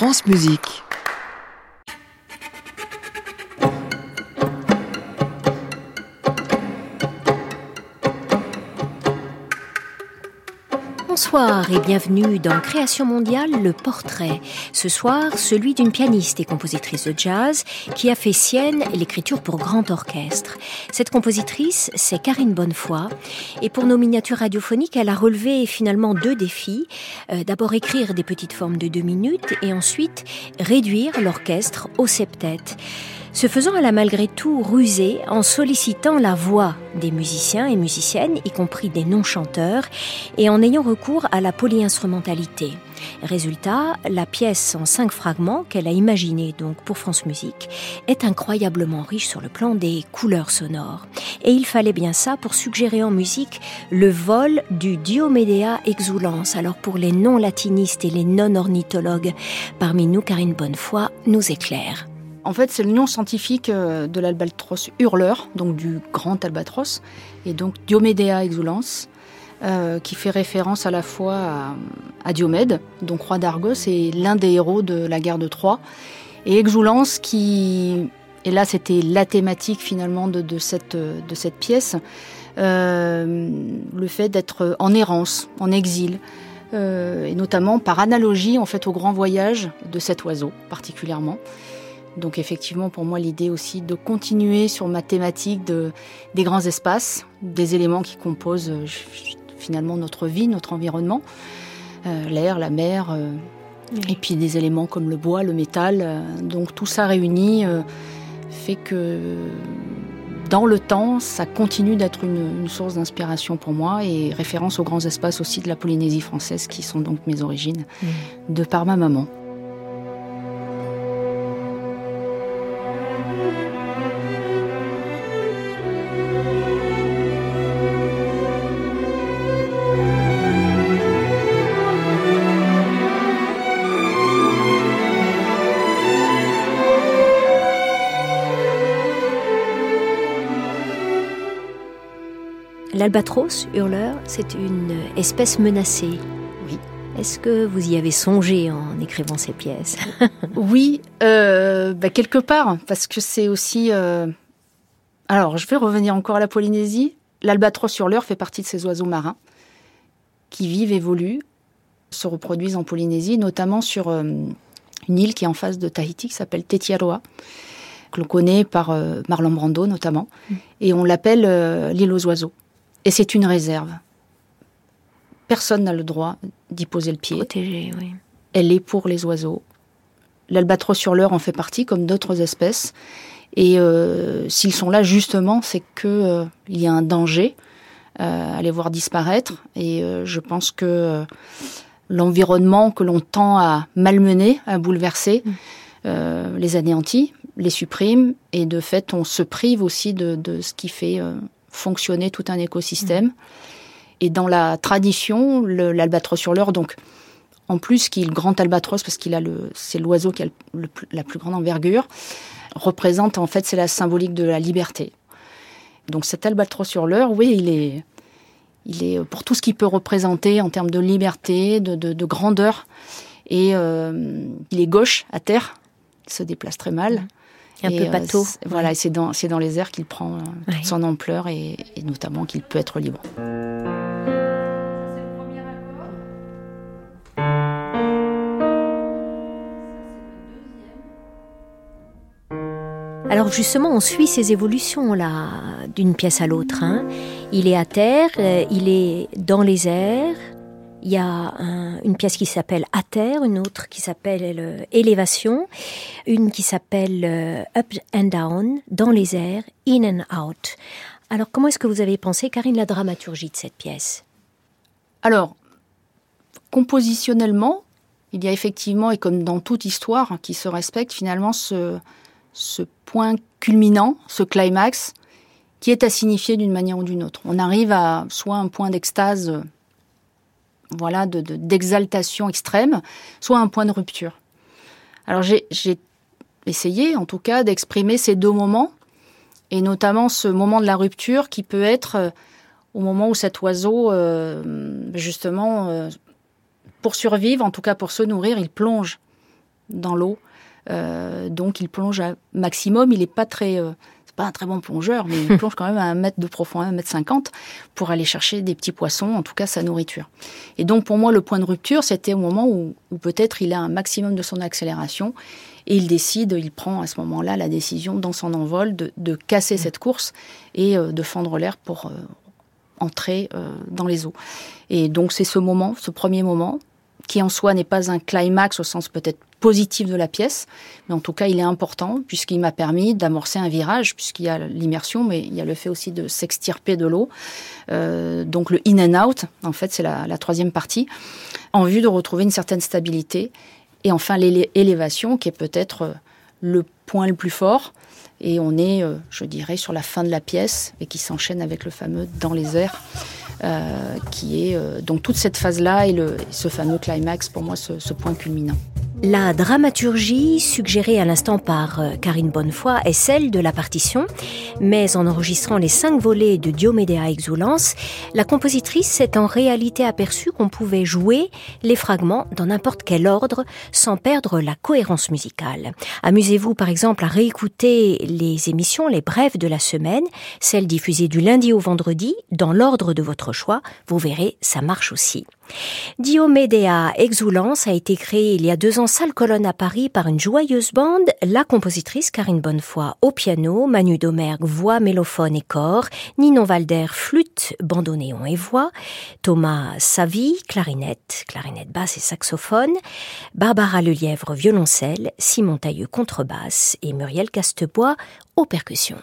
France Musique. Bonsoir et bienvenue dans Création mondiale, le portrait. Ce soir, celui d'une pianiste et compositrice de jazz qui a fait sienne l'écriture pour grand orchestre. Cette compositrice, c'est Karine Bonnefoy. Et pour nos miniatures radiophoniques, elle a relevé finalement deux défis. Euh, D'abord écrire des petites formes de deux minutes et ensuite réduire l'orchestre au septet. Ce faisant, elle a malgré tout rusé en sollicitant la voix des musiciens et musiciennes, y compris des non-chanteurs, et en ayant recours à la polyinstrumentalité. Résultat, la pièce en cinq fragments qu'elle a imaginée donc pour France Musique est incroyablement riche sur le plan des couleurs sonores. Et il fallait bien ça pour suggérer en musique le vol du Diomedea exulans. Alors pour les non-latinistes et les non-ornithologues, parmi nous, Karine Bonnefoy nous éclaire. En fait, c'est le nom scientifique euh, de l'albatros hurleur, donc du grand albatros, et donc Diomedea exulans, euh, qui fait référence à la fois à, Diomède, donc roi d'Argos, et l'un des héros de la guerre de Troie, et exulans qui, et là c'était la thématique finalement de, cette, pièce, euh, le fait d'être en errance, en exil, et notamment par analogie en fait au grand voyage de cet oiseau particulièrement. Donc effectivement, pour moi, l'idée aussi de continuer sur ma thématique de, des grands espaces, des éléments qui composent euh, finalement notre vie, notre environnement, euh, l'air, la mer, euh, oui. et puis des éléments comme le bois, le métal. Donc tout ça réuni fait que dans le temps, ça continue d'être une, une, source d'inspiration pour moi et référence aux grands espaces aussi de la Polynésie française qui sont donc mes origines, mmh. de par ma maman. L'albatros hurleur, c'est une espèce menacée. Oui. Est-ce que vous y avez songé en écrivant ces pièces Oui, euh, bah quelque part, parce que c'est aussi. Euh... Alors, je vais revenir encore à la Polynésie. L'albatros hurleur fait partie de ces oiseaux marins qui vivent, évoluent, se reproduisent en Polynésie, notamment sur euh, une île qui est en face de Tahiti, qui s'appelle Tetiaroa, que l'on connaît par Marlon Brando notamment, mm. et on l'appelle l'île aux oiseaux. Et c'est une réserve. Personne n'a le droit d'y poser le pied. Protégée, oui. Elle est pour les oiseaux. L'albatros sur l'heure en fait partie, comme d'autres espèces. Et euh, s'ils sont là, justement, c'est que euh, il y a un danger euh, à les voir disparaître. Et euh, je pense que l'environnement que l'on tend à malmener, à bouleverser, mm. les anéantit, les supprime. Et de fait, on se prive aussi de, de ce qui fait fonctionner tout un écosystème. Et dans la tradition, l'albatros sur l'heure, donc en plus qui est grand albatros parce qu'il a le, c'est l'oiseau qui a la plus grande envergure, représente en fait c'est la symbolique de la liberté. Donc cet albatros sur l'heure, oui, il est, il est pour tout ce qu'il peut représenter en termes de liberté, de, de, de grandeur, et euh, il est gauche à terre, il se déplace très mal. Un et peu bateau. Euh, voilà, c'est dans, dans les airs qu'il prend euh, toute son ampleur et, et notamment qu'il peut être libre. Alors justement, on suit ces évolutions là d'une pièce à l'autre. Hein. Il est à terre, euh, il est dans les airs, il y a un, une pièce qui s'appelle À terre, une autre qui s'appelle euh, Élévation, une qui s'appelle euh, Up and Down, dans les airs, In and Out. Alors comment est-ce que vous avez pensé, Karine, la dramaturgie de cette pièce? Alors, compositionnellement, il y a effectivement, et comme dans toute histoire qui se respecte, finalement ce, ce point culminant, ce climax, qui est à signifier d'une manière ou d'une autre. On arrive à soit un point d'extase voilà, d'exaltation de, extrême, soit un point de rupture. Alors j'ai essayé, en tout cas, d'exprimer ces deux moments, et notamment ce moment de la rupture qui peut être euh, au moment où cet oiseau, euh, justement, euh, pour survivre, en tout cas pour se nourrir, il plonge dans l'eau. donc il plonge à maximum. Il n'est pas très pas un très bon plongeur, mais il plonge quand même à un mètre de profondeur, un mètre cinquante, pour aller chercher des petits poissons, en tout cas sa nourriture. Et donc pour moi, le point de rupture, c'était au moment où, peut-être il a un maximum de son accélération et il décide, il prend à ce moment-là la décision dans son envol de, casser cette course et euh, de fendre l'air pour euh, entrer euh, dans les eaux. Et donc c'est ce moment, ce premier moment, qui en soi n'est pas un climax au sens peut-être positif de la pièce, mais en tout cas, il est important puisqu'il m'a permis d'amorcer un virage, puisqu'il y a l'immersion, mais il y a le fait aussi de s'extirper de l'eau. Euh, donc le in and out, en fait, c'est la, troisième partie, en vue de retrouver une certaine stabilité. Et enfin, l'élévation, qui est peut-être euh, le point le plus fort. Et on est, euh, je dirais, sur la fin de la pièce et qui s'enchaîne avec le fameux dans les airs. Qui est donc toute cette phase-là et, le, ce fameux climax, pour moi, ce point culminant. La dramaturgie suggérée à l'instant par euh, Karine Bonnefoy est celle de la partition, mais en enregistrant les cinq volets de Diomédéa Exulance, la compositrice s'est en réalité aperçue qu'on pouvait jouer les fragments dans n'importe quel ordre sans perdre la cohérence musicale. Amusez-vous par exemple à réécouter les émissions, les brèves de la semaine, celles diffusées du lundi au vendredi, dans l'ordre de votre choix, vous verrez, ça marche aussi. Diomédéa Exulance a été créée il y a deux ans salle colonne à Paris par une joyeuse bande, la compositrice Karine Bonnefoy au piano, Manu Domergue voix, mélophone et corps, Ninon Valder flûte, bandoneon et voix, Thomas Savy clarinette, clarinette basse et saxophone, Barbara Lelièvre violoncelle, Simon Tailleux contrebasse et Muriel Castebois aux percussions.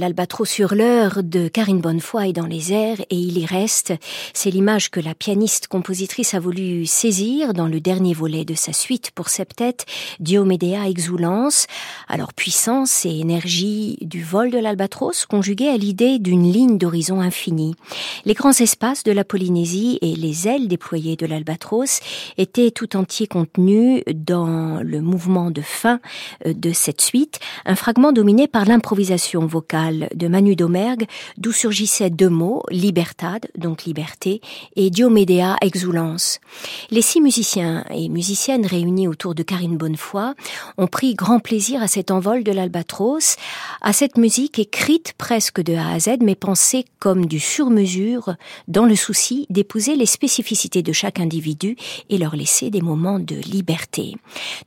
L'albatros sur l'heure de Karine Bonnefoy est dans les airs et il y reste. C'est l'image que la pianiste compositrice a voulu saisir dans le dernier volet de sa suite pour septet, Diomédéa Exulans. Alors puissance et énergie du vol de l'albatros conjuguées à l'idée d'une ligne d'horizon infinie. Les grands espaces de la Polynésie et les ailes déployées de l'albatros étaient tout entiers contenus dans le mouvement de fin euh, de cette suite, un fragment dominé par l'improvisation vocale de Manu Domergue, d'où surgissaient deux mots, libertad, donc liberté, et Diomédéa, exulance. Les six musiciens et musiciennes réunis autour de Karine Bonnefoy ont pris grand plaisir à cet envol de l'albatros, à cette musique écrite presque de A à Z, mais pensée comme du sur-mesure, dans le souci d'épouser les spécificités de chaque individu et leur laisser des moments de liberté.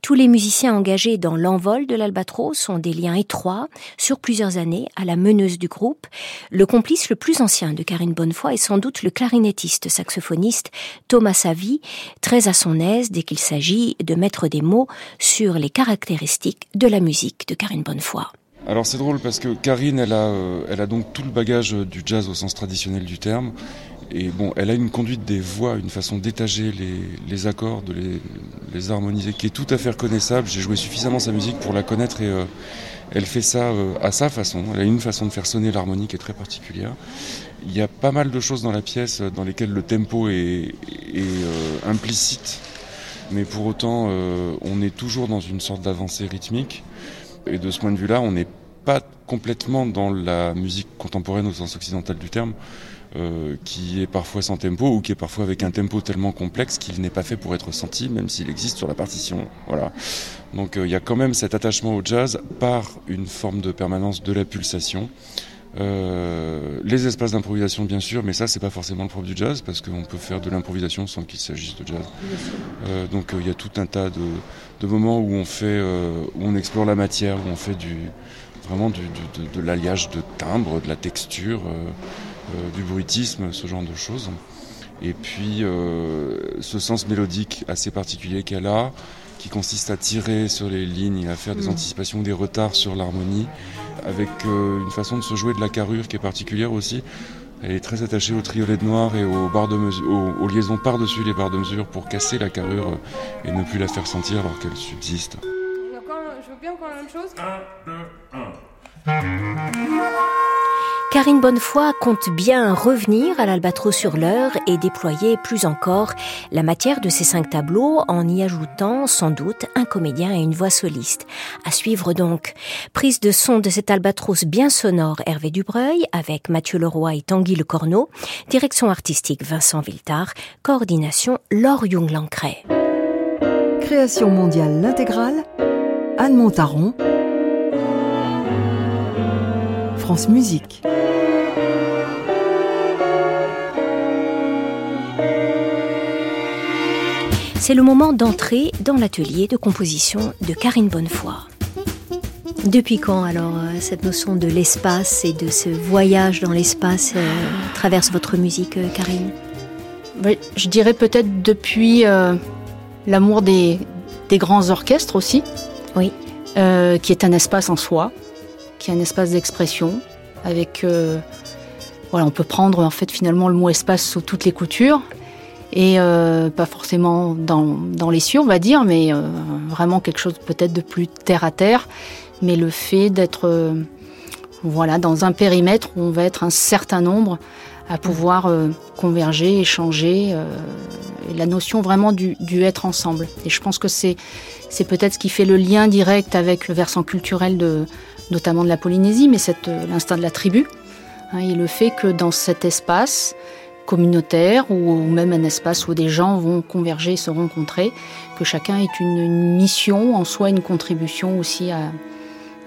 Tous les musiciens engagés dans l'envol de l'albatros ont des liens étroits sur plusieurs années à la meneuse du groupe. Le complice le plus ancien de Karine Bonnefoy est sans doute le clarinettiste saxophoniste Thomas Savy, très à son aise dès qu'il s'agit de mettre des mots sur les caractéristiques de la musique de Karine Bonnefoy. Alors c'est drôle parce que Karine, elle a, elle a donc tout le bagage du jazz au sens traditionnel du terme. Et bon, elle a une conduite des voix, une façon d'étager les, accords, de les, harmoniser, qui est tout à fait reconnaissable. J'ai joué suffisamment sa musique pour la connaître et euh, elle fait ça euh, à sa façon. Elle a une façon de faire sonner l'harmonie qui est très particulière. Il y a pas mal de choses dans la pièce dans lesquelles le tempo est, euh, implicite, mais pour autant, on est toujours dans une sorte d'avancée rythmique. Et de ce point de vue-là, on n'est pas complètement dans la musique contemporaine au sens occidental du terme. Euh, qui est parfois sans tempo ou qui est parfois avec un tempo tellement complexe qu'il n'est pas fait pour être senti, même s'il existe sur la partition. Voilà. Donc euh, il y a quand même cet attachement au jazz par une forme de permanence de la pulsation. Euh, les espaces d'improvisation bien sûr, mais ça c'est pas forcément le propre du jazz parce qu'on peut faire de l'improvisation sans qu'il s'agisse de jazz. Euh, donc il y a tout un tas de, de moments où on fait, où on explore la matière, où on fait du vraiment du, de, de l'alliage de timbres, de la texture. Euh, du bruitisme, ce genre de choses. Et puis euh, ce sens mélodique assez particulier qu'elle a, qui consiste à tirer sur les lignes, à faire des mm. anticipations, des retards sur l'harmonie, avec euh, une façon de se jouer de la carrure qui est particulière aussi. Elle est très attachée au triolet de noir et aux, barres de mesure, aux, liaisons par-dessus les barres de mesure pour casser la carrure et ne plus la faire sentir alors qu'elle subsiste. Je veux bien encore la même chose. 1, 2, 1. Karine Bonnefoy compte bien revenir à l'Albatros sur l'heure et déployer plus encore la matière de ses cinq tableaux en y ajoutant sans doute un comédien et une voix soliste. À suivre donc. Prise de son de cet Albatros bien sonore Hervé Dubreuil avec Mathieu Leroy et Tanguy Le Corneau. Direction artistique Vincent Viltard. Coordination Laure Young-Lancret. Création mondiale l'intégrale. Anne Montaron. France Musique. C'est le moment d'entrer dans l'atelier de composition de Karine Bonnefoy. Depuis quand alors euh, cette notion de l'espace et de ce voyage dans l'espace euh, traverse votre musique, euh, Karine? Je dirais peut-être depuis l'amour des, grands orchestres aussi. Oui. qui est un espace en soi, qui est un espace d'expression, avec voilà, on peut prendre en fait finalement le mot espace sous toutes les coutures et euh, pas forcément dans, dans, les cieux, on va dire, mais euh, vraiment quelque chose peut-être de plus terre à terre. Mais le fait d'être euh, voilà dans un périmètre où on va être un certain nombre à pouvoir converger, échanger, la notion vraiment du, du, être ensemble. Et je pense que c'est c'est peut-être ce qui fait le lien direct avec le versant culturel de notamment de la Polynésie, mais c'est l'instinct de la tribu hein, et le fait que dans cet espace communautaire ou même un espace où des gens vont converger et se rencontrer, que chacun ait une, mission, en soi une contribution aussi à,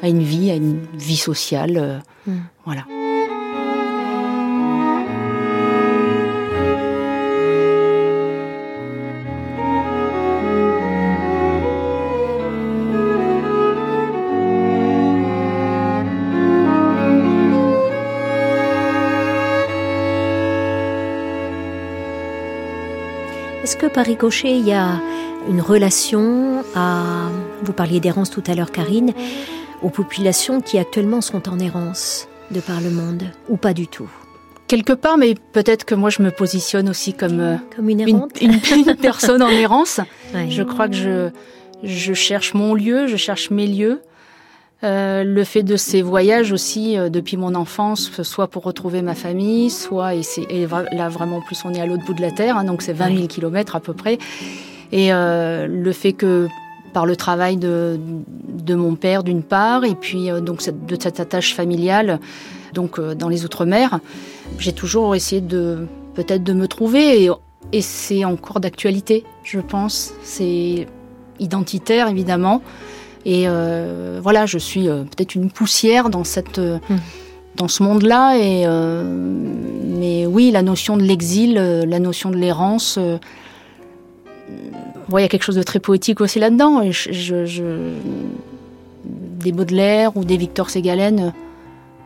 une vie, à une vie sociale. Euh, mm. Voilà. Est-ce que par ricochet, il y a une relation à, vous parliez d'errance tout à l'heure Karine, aux populations qui actuellement sont en errance de par le monde, ou pas du tout? Quelque part, mais peut-être que moi je me positionne aussi comme, euh, comme une, une, personne en errance. Je crois que je, je cherche mon lieu, je cherche mes lieux. Euh, le fait de ces voyages aussi euh, depuis mon enfance, soit pour retrouver ma famille, soit et, et là vraiment plus on est à l'autre bout de la terre, hein, donc c'est 20 000 kilomètres à peu près. Et euh, le fait que par le travail de, de mon père d'une part, et puis donc de cette attache familiale, donc dans les outre-mer, j'ai toujours essayé de peut-être de me trouver et, et c'est encore d'actualité, je pense. C'est identitaire évidemment. Et euh, voilà, je suis euh, peut-être une poussière dans cette euh, hmm. dans ce monde-là. Et mais oui, la notion de l'exil, la notion de l'errance. il y a quelque chose de très poétique aussi là-dedans. Et je, des Baudelaire ou des Victor Ségalen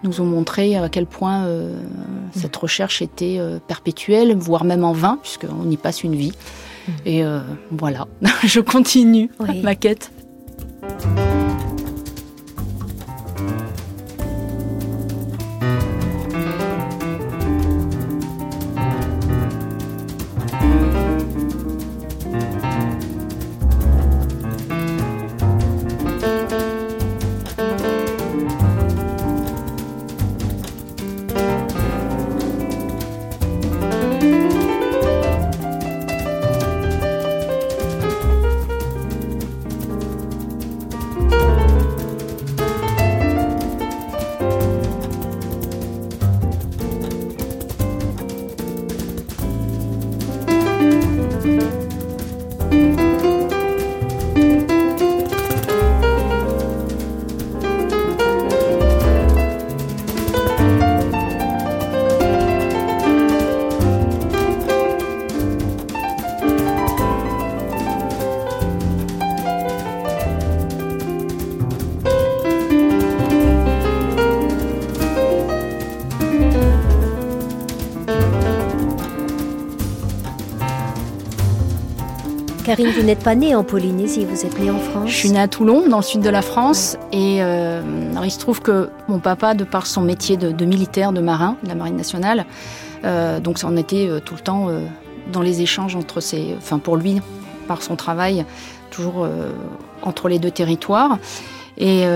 nous ont montré à quel point cette recherche était perpétuelle, voire même en vain, puisqu'on y passe une vie. Hmm. Et voilà, je continue ma quête. Karine, vous n'êtes pas née en Polynésie, vous êtes née en France Je suis née à Toulon, dans le sud de la France. Et euh, il se trouve que mon papa, de par son métier de, militaire, de marin, de la marine nationale, euh, donc était euh, tout le temps euh, dans les échanges entre ses, enfin pour lui, par son travail, toujours entre les deux territoires. Et il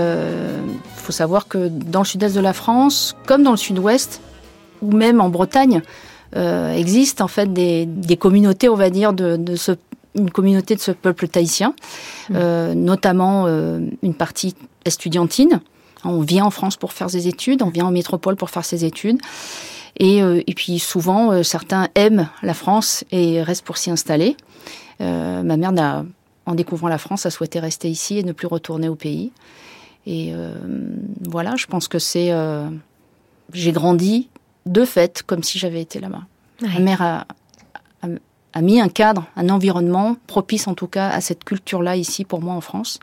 faut savoir que dans le sud-est de la France, comme dans le sud-ouest, ou même en Bretagne, existent en fait des, communautés, on va dire, de ce, une communauté de ce peuple tahitien, euh, notamment euh, une partie estudiantine. On vient en France pour faire ses études, on vient en métropole pour faire ses études. Et, euh, et puis souvent, certains aiment la France et restent pour s'y installer. Ma mère, n'a- en découvrant la France, a souhaité rester ici et ne plus retourner au pays. Et voilà, je pense que c'est... J'ai grandi de fait comme si j'avais été là-bas. Ma mère a, a- mis un cadre, un environnement propice en tout cas à cette culture-là ici pour moi en France.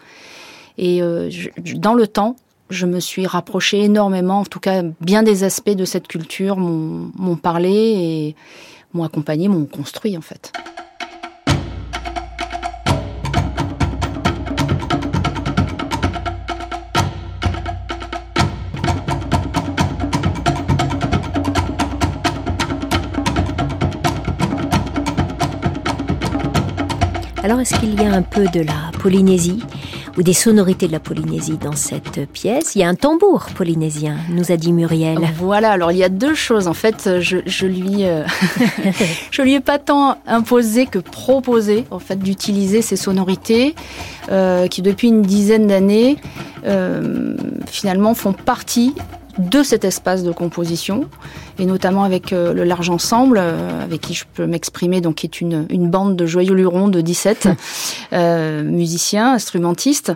Et euh, dans le temps, je me suis rapprochée énormément, en tout cas bien des aspects de cette culture m'ont parlé et m'ont accompagné, m'ont construit en fait. Alors, est-ce qu'il y a un peu de la Polynésie ou des sonorités de la Polynésie dans cette pièce? Il y a un tambour polynésien, nous a dit Muriel. Voilà, alors il y a deux choses. En fait, je, je lui, euh, je lui ai pas tant imposé que proposé en fait d'utiliser ces sonorités euh, qui depuis une dizaine d'années euh, finalement font partie de cet espace de composition et notamment avec euh, le Large Ensemble euh, avec qui je peux m'exprimer donc qui est une, une bande de joyeux lurons de 17 euh, musiciens instrumentistes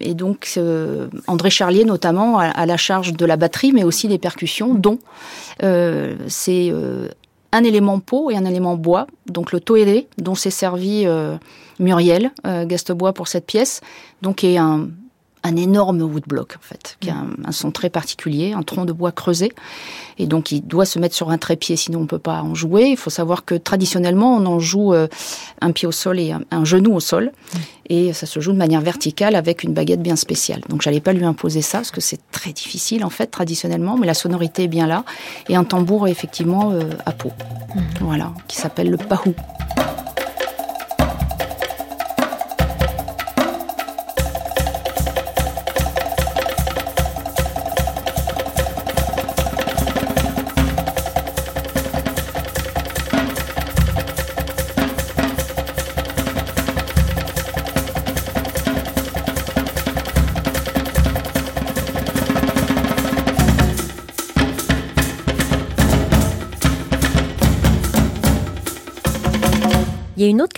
et donc euh, André Charlier notamment à, à la charge de la batterie mais aussi des percussions dont euh, c'est euh, un élément peau et un élément bois donc le toéré dont s'est servi euh, Muriel euh, Gastebois pour cette pièce donc est un un énorme woodblock en fait, qui a un, un son très particulier, un tronc de bois creusé, et donc il doit se mettre sur un trépied, sinon on peut pas en jouer. Il faut savoir que traditionnellement on en joue euh, un pied au sol et un, un genou au sol, et ça se joue de manière verticale avec une baguette bien spéciale. Donc j'allais pas lui imposer ça parce que c'est très difficile en fait traditionnellement, mais la sonorité est bien là, et un tambour effectivement euh, à peau, voilà, qui s'appelle le pahou.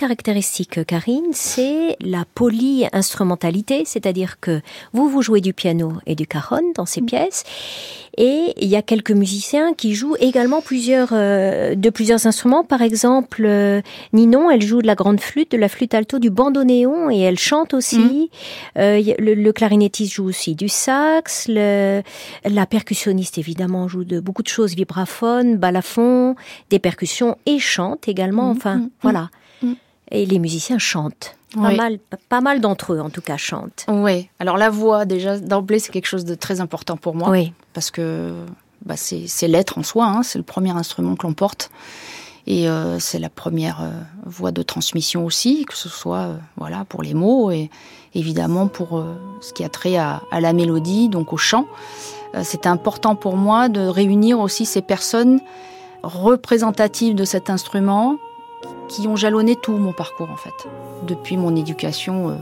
Caractéristique, Karine, c'est la poly-instrumentalité, c'est-à-dire que vous, vous jouez du piano et du cajon dans ces pièces, et il y a quelques musiciens qui jouent également plusieurs, euh, de plusieurs instruments. Par exemple, euh, Ninon, elle joue de la grande flûte, de la flûte alto, du bandoneon, et elle chante aussi. Euh, y a- le, le clarinettiste joue aussi du sax, le, la percussionniste évidemment joue de beaucoup de choses, vibraphone, balafon, des percussions et chante également. Mhm, Enfin, voilà. Et les musiciens chantent. Pas Oui. mal, pas mal d'entre eux en tout cas chantent. Oui, alors la voix déjà d'emblée c'est quelque chose de très important pour moi. Oui. parce que bah, c'est l'être en soi, hein, c'est le premier instrument que l'on porte. Et euh, c'est la première euh, voie de transmission aussi, que ce soit euh, voilà pour les mots et évidemment pour ce qui a trait à, à la mélodie, donc au chant. C'était important pour moi de réunir aussi ces personnes représentatives de cet instrument qui ont jalonné tout mon parcours en fait. Depuis mon éducation euh,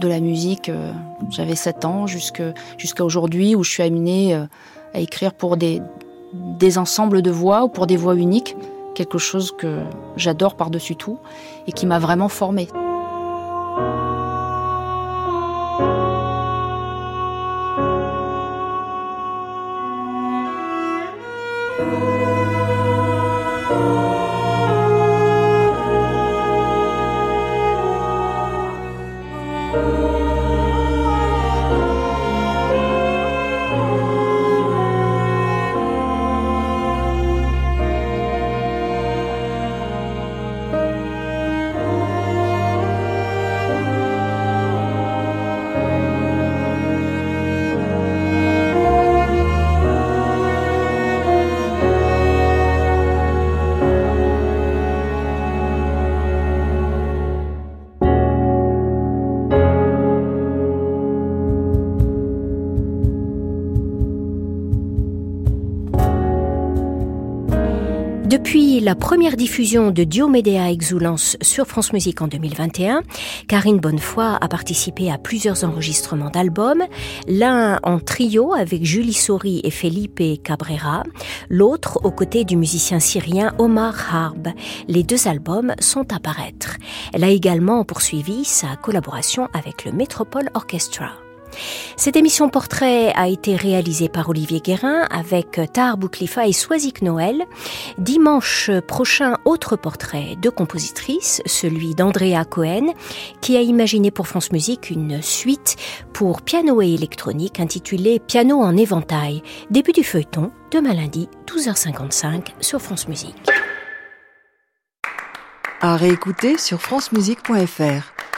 de la musique, euh, j'avais 7 ans jusqu'à aujourd'hui où je suis amenée euh, à écrire pour des, des ensembles de voix ou pour des voix uniques, quelque chose que j'adore par-dessus tout et qui m'a vraiment formée. Depuis la première diffusion de Diomedea Exulance sur France Musique en 2021, Karine Bonnefoy a participé à plusieurs enregistrements d'albums, l'un en trio avec Julie Sori et Felipe Cabrera, l'autre aux côtés du musicien syrien Omar Harb. Les deux albums sont à paraître. Elle a également poursuivi sa collaboration avec le Metropole Orchestra. Cette émission portrait a été réalisée par Olivier Guérin avec Tar Bouklifa et Soisic Noël. Dimanche prochain, autre portrait de compositrice, celui d'Andrea Cohen, qui a imaginé pour France Musique une suite pour piano et électronique intitulée Piano en éventail. Début du feuilleton, demain lundi, 12h55 sur France Musique. À réécouter sur francemusique.fr.